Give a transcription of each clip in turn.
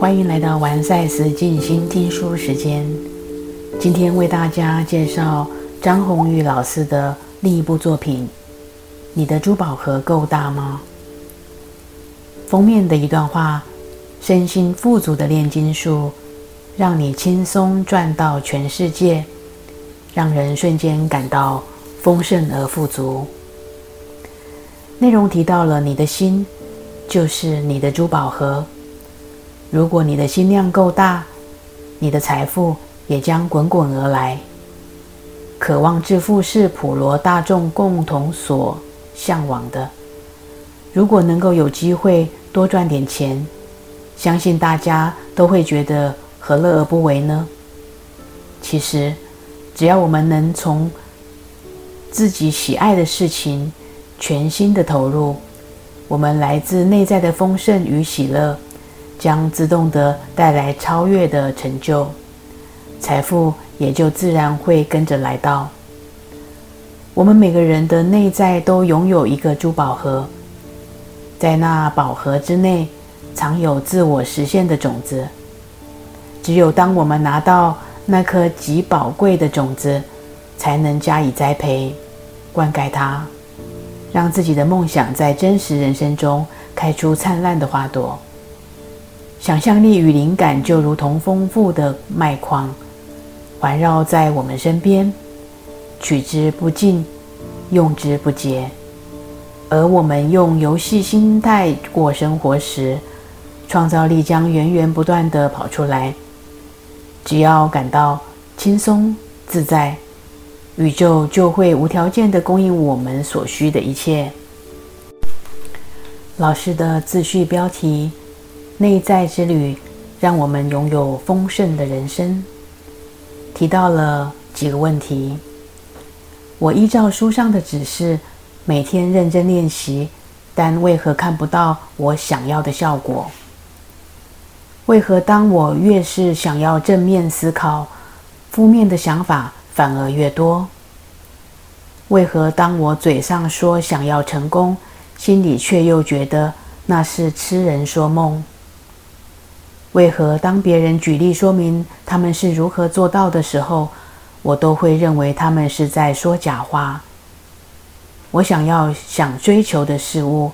欢迎来到完赛时静心听书时间。今天为大家介绍张宏宇老师的另一部作品《你的珠宝盒够大吗》。封面的一段话：身心富足的炼金术，让你轻松赚到全世界，让人瞬间感到丰盛而富足。内容提到了你的心就是你的珠宝盒。如果你的心量够大，你的财富也将滚滚而来。渴望致富是普罗大众共同所向往的。如果能够有机会多赚点钱，相信大家都会觉得何乐而不为呢？其实，只要我们能从自己喜爱的事情全心的投入，我们来自内在的丰盛与喜乐。将自动的带来超越的成就，财富也就自然会跟着来到。我们每个人的内在都拥有一个珠宝盒，在那宝盒之内藏有自我实现的种子。只有当我们拿到那颗极宝贵的种子，才能加以栽培、灌溉它，让自己的梦想在真实人生中开出灿烂的花朵。想象力与灵感就如同丰富的麦矿，环绕在我们身边，取之不尽，用之不竭。而我们用游戏心态过生活时，创造力将源源不断地跑出来。只要感到轻松自在，宇宙就会无条件地供应我们所需的一切。老师的自序标题。内在之旅，让我们拥有丰盛的人生。提到了几个问题。我依照书上的指示，每天认真练习，但为何看不到我想要的效果？为何当我越是想要正面思考，负面的想法反而越多？为何当我嘴上说想要成功，心里却又觉得那是痴人说梦？为何当别人举例说明他们是如何做到的时候，我都会认为他们是在说假话？我想要想追求的事物，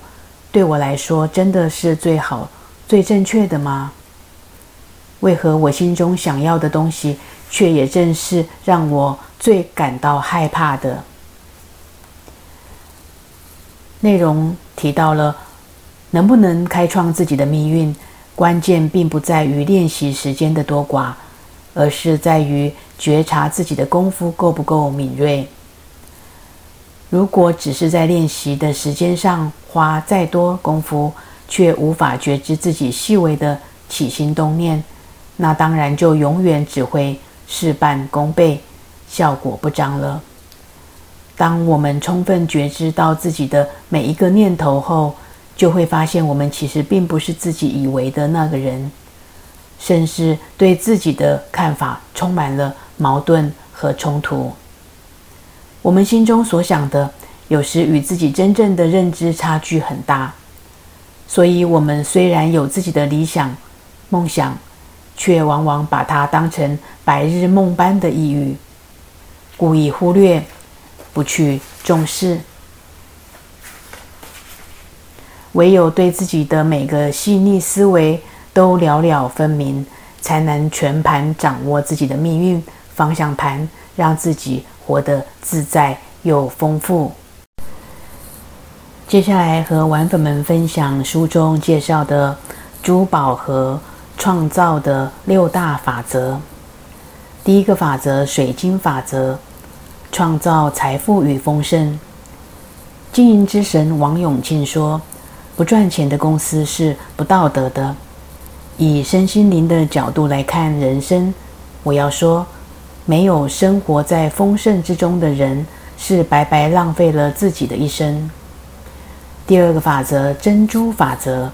对我来说真的是最好、最正确的吗？为何我心中想要的东西，却也正是让我最感到害怕的？内容提到了能不能开创自己的命运。关键并不在于练习时间的多寡，而是在于觉察自己的功夫够不够敏锐。如果只是在练习的时间上花再多功夫，却无法觉知自己细微的起心动念，那当然就永远只会事半功倍，效果不彰了。当我们充分觉知到自己的每一个念头后，就会发现，我们其实并不是自己以为的那个人，甚至对自己的看法充满了矛盾和冲突。我们心中所想的，有时与自己真正的认知差距很大。所以，我们虽然有自己的理想、梦想，却往往把它当成白日梦般的抑郁，故意忽略，不去重视。唯有对自己的每个细腻思维都了了分明，才能全盘掌握自己的命运方向盘，让自己活得自在又丰富。接下来和玩粉们分享书中介绍的珠宝盒创造的六大法则。第一个法则：水晶法则，创造财富与丰盛。经营之神王永庆说。不赚钱的公司是不道德的。以身心灵的角度来看人生，我要说，没有生活在丰盛之中的人，是白白浪费了自己的一生。第二个法则，珍珠法则，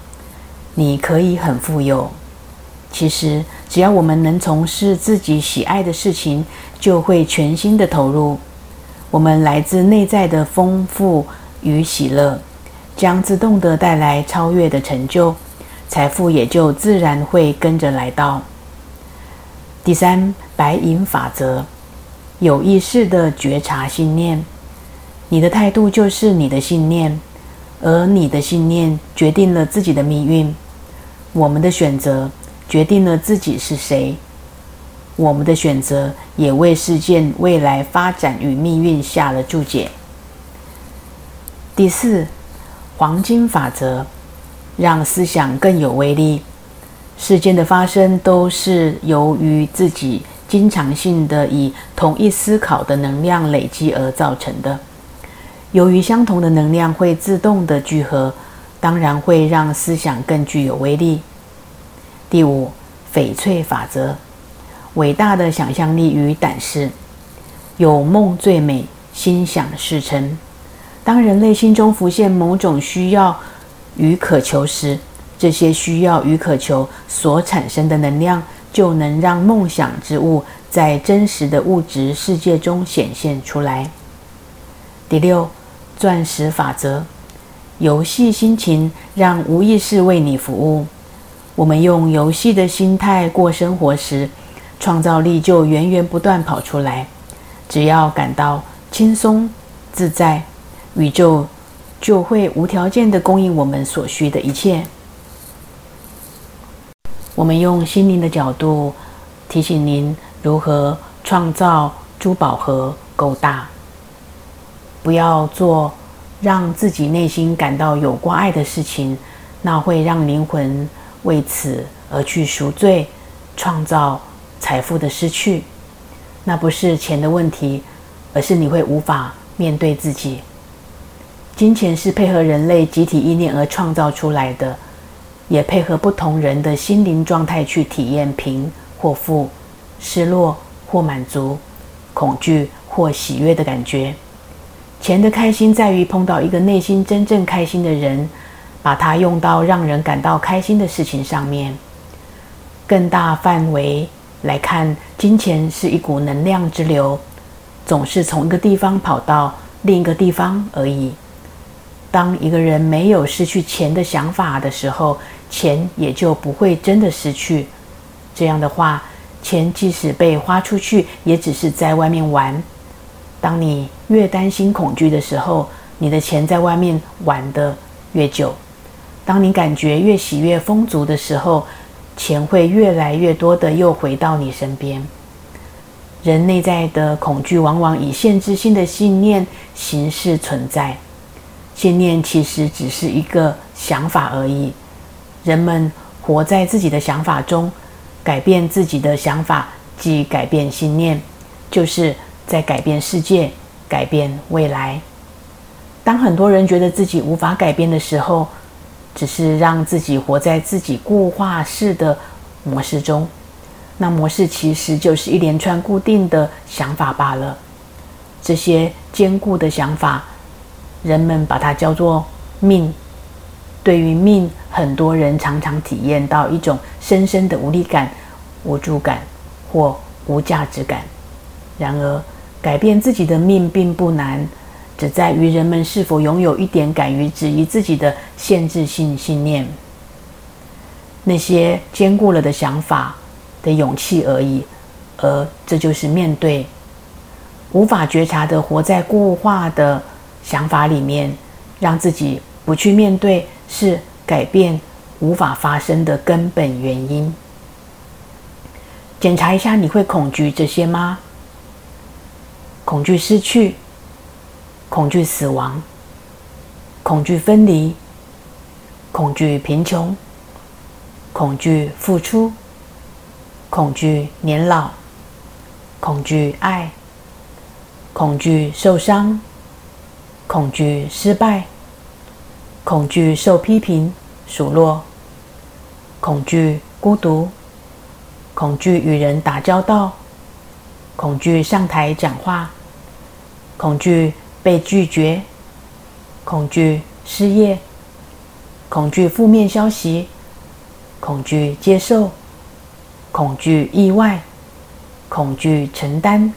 你可以很富有。其实，只要我们能从事自己喜爱的事情，就会全心的投入。我们来自内在的丰富与喜乐。将自动的带来超越的成就，财富也就自然会跟着来到。第三，白银法则，有意识的觉察信念，你的态度就是你的信念，而你的信念决定了自己的命运。我们的选择决定了自己是谁，我们的选择也为事件未来发展与命运下了注解。第四，黄金法则，让思想更有威力。事件的发生都是由于自己经常性的以同一思考的能量累积而造成的。由于相同的能量会自动的聚合。当然会让思想更具有威力。第五，翡翠法则，伟大的想象力与胆识，有梦最美，心想事成。当人类心中浮现某种需要与渴求时，这些需要与渴求所产生的能量，就能让梦想之物在真实的物质世界中显现出来。第六，钻石法则。游戏心情让无意识为你服务。我们用游戏的心态过生活时，创造力就源源不断跑出来。只要感到轻松自在，宇宙就会无条件的供应我们所需的一切。我们用心灵的角度提醒您如何创造珠宝盒够大，不要做。让自己内心感到有关爱的事情，那会让灵魂为此而去赎罪，创造财富的失去。那不是钱的问题，而是你会无法面对自己。金钱是配合人类集体意念而创造出来的，也配合不同人的心灵状态去体验贫或富、失落或满足、恐惧或喜悦的感觉。钱的开心在于碰到一个内心真正开心的人，把它用到让人感到开心的事情上面。更大范围来看，金钱是一股能量之流，总是从一个地方跑到另一个地方而已。当一个人没有失去钱的想法的时候，钱也就不会真的失去。这样的话，钱即使被花出去，也只是在外面玩。当你越担心恐惧的时候，你的钱在外面玩的越久；当你感觉越喜悦丰足的时候，钱会越来越多的又回到你身边。人内在的恐惧往往以限制性的信念形式存在，信念其实只是一个想法而已。人们活在自己的想法中，改变自己的想法即改变信念，就是。在改变世界，改变未来。当很多人觉得自己无法改变的时候，只是让自己活在自己固化式的模式中。那模式其实就是一连串固定的想法罢了。这些坚固的想法，人们把它叫做命。对于命，很多人常常体验到一种深深的无力感、无助感或无价值感。然而，改变自己的命并不难，只在于人们是否拥有一点敢于质疑自己的限制性信念、那些坚固了的想法的勇气而已。而这就是面对无法觉察的活在固化的想法里面，让自己不去面对，是改变无法发生的根本原因。检查一下，你会恐惧这些吗？恐惧失去，恐惧死亡，恐惧分离，恐惧贫穷，恐惧付出，恐惧年老，恐惧爱，恐惧受伤，恐惧失败，恐惧受批评数落，恐惧孤独，恐惧与人打交道。恐惧上台讲话，恐惧被拒绝，恐惧失业，恐惧负面消息，恐惧接受，恐惧意外，恐惧承担。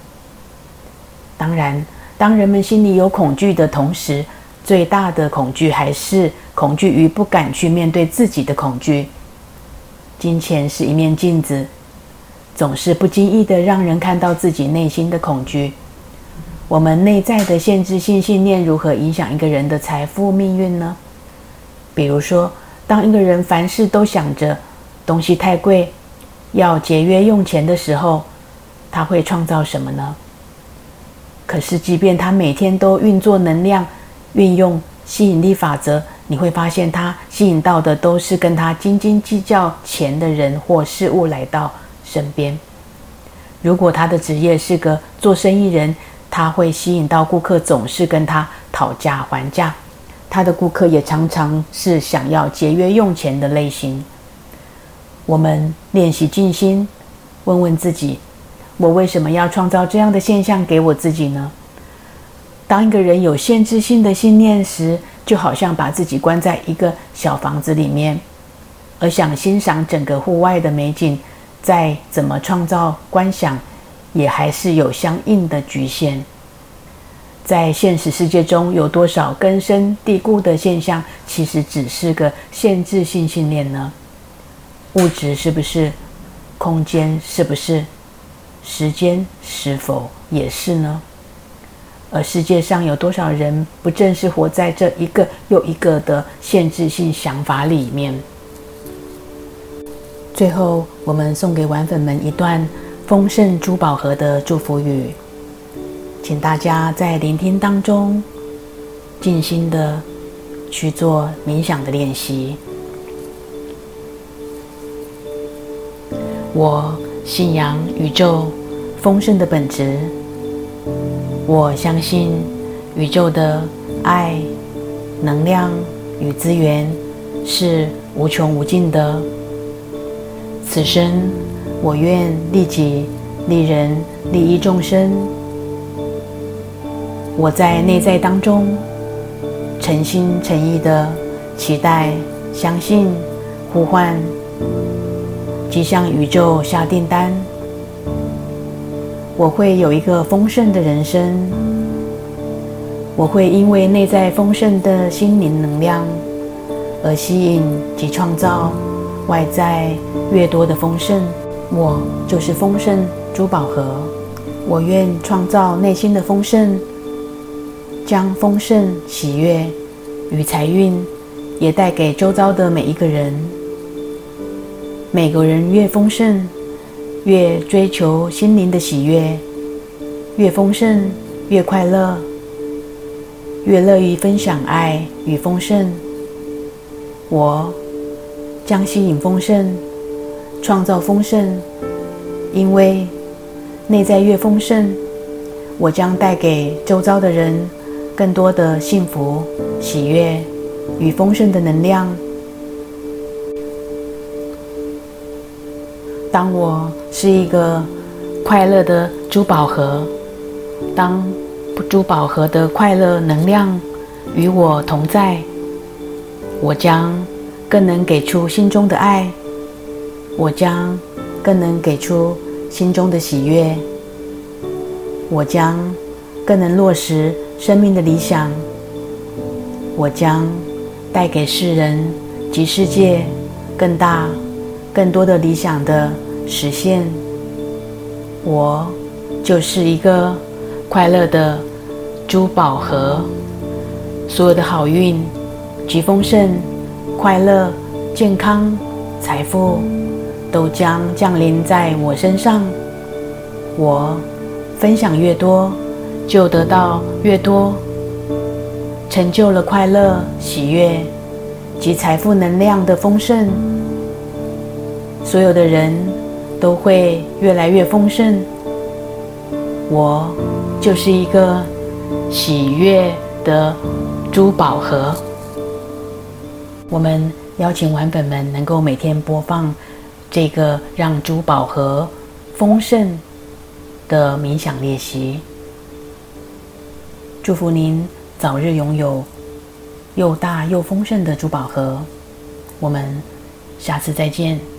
当然，当人们心里有恐惧的同时，最大的恐惧还是恐惧于不敢去面对自己的恐惧，金钱是一面镜子，总是不经意的让人看到自己内心的恐惧。我们内在的限制性信念如何影响一个人的财富命运呢？比如说，当一个人凡事都想着东西太贵，要节约用钱的时候，他会创造什么呢？可是，即便他每天都运作能量，运用吸引力法则。你会发现，他吸引到的都是跟他斤斤计较钱的人或事物来到身边。如果他的职业是个做生意人，他会吸引到顾客总是跟他讨价还价。他的顾客也常常是想要节约用钱的类型。我们练习静心，问问自己：我为什么要创造这样的现象给我自己呢？当一个人有限制性的信念时，就好像把自己关在一个小房子里面，而想欣赏整个户外的美景，再怎么创造观想，也还是有相应的局限。在现实世界中，有多少根深蒂固的现象，其实只是个限制性信念呢？物质是不是？空间是不是？时间是否也是呢？而世界上有多少人不正是活在这一个又一个的限制性想法里面？最后，我们送给玩粉们一段丰盛珠宝盒的祝福语，请大家在聆听当中静心的去做冥想的练习。我信仰宇宙丰盛的本质。我相信宇宙的爱、能量与资源是无穷无尽的。此生，我愿利己、利人、利益众生。我在内在当中诚心诚意的期待、相信、呼唤，即向宇宙下订单。我会有一个丰盛的人生，我会因为内在丰盛的心灵能量而吸引及创造外在越多的丰盛。我就是丰盛珠宝盒，我愿创造内心的丰盛，将丰盛、喜悦与财运也带给周遭的每一个人。每个人越丰盛。越追求心灵的喜悦，越丰盛，越快乐，越乐于分享爱与丰盛。我将吸引丰盛，创造丰盛，因为内在越丰盛，我将带给周遭的人更多的幸福、喜悦与丰盛的能量。当我是一个快乐的珠宝盒，当珠宝盒的快乐能量与我同在，我将更能给出心中的爱，我将更能给出心中的喜悦，我将更能落实生命的理想，我将带给世人及世界更大、更多的理想的。实现，我就是一个快乐的珠宝盒，所有的好运及丰盛、快乐、健康、财富都将降临在我身上。我分享越多，就得到越多，成就了快乐、喜悦及财富能量的丰盛。所有的人。都会越来越丰盛。我就是一个喜悦的珠宝盒。我们邀请玩粉们能够每天播放这个让珠宝盒丰盛的冥想练习。祝福您早日拥有又大又丰盛的珠宝盒。我们下次再见。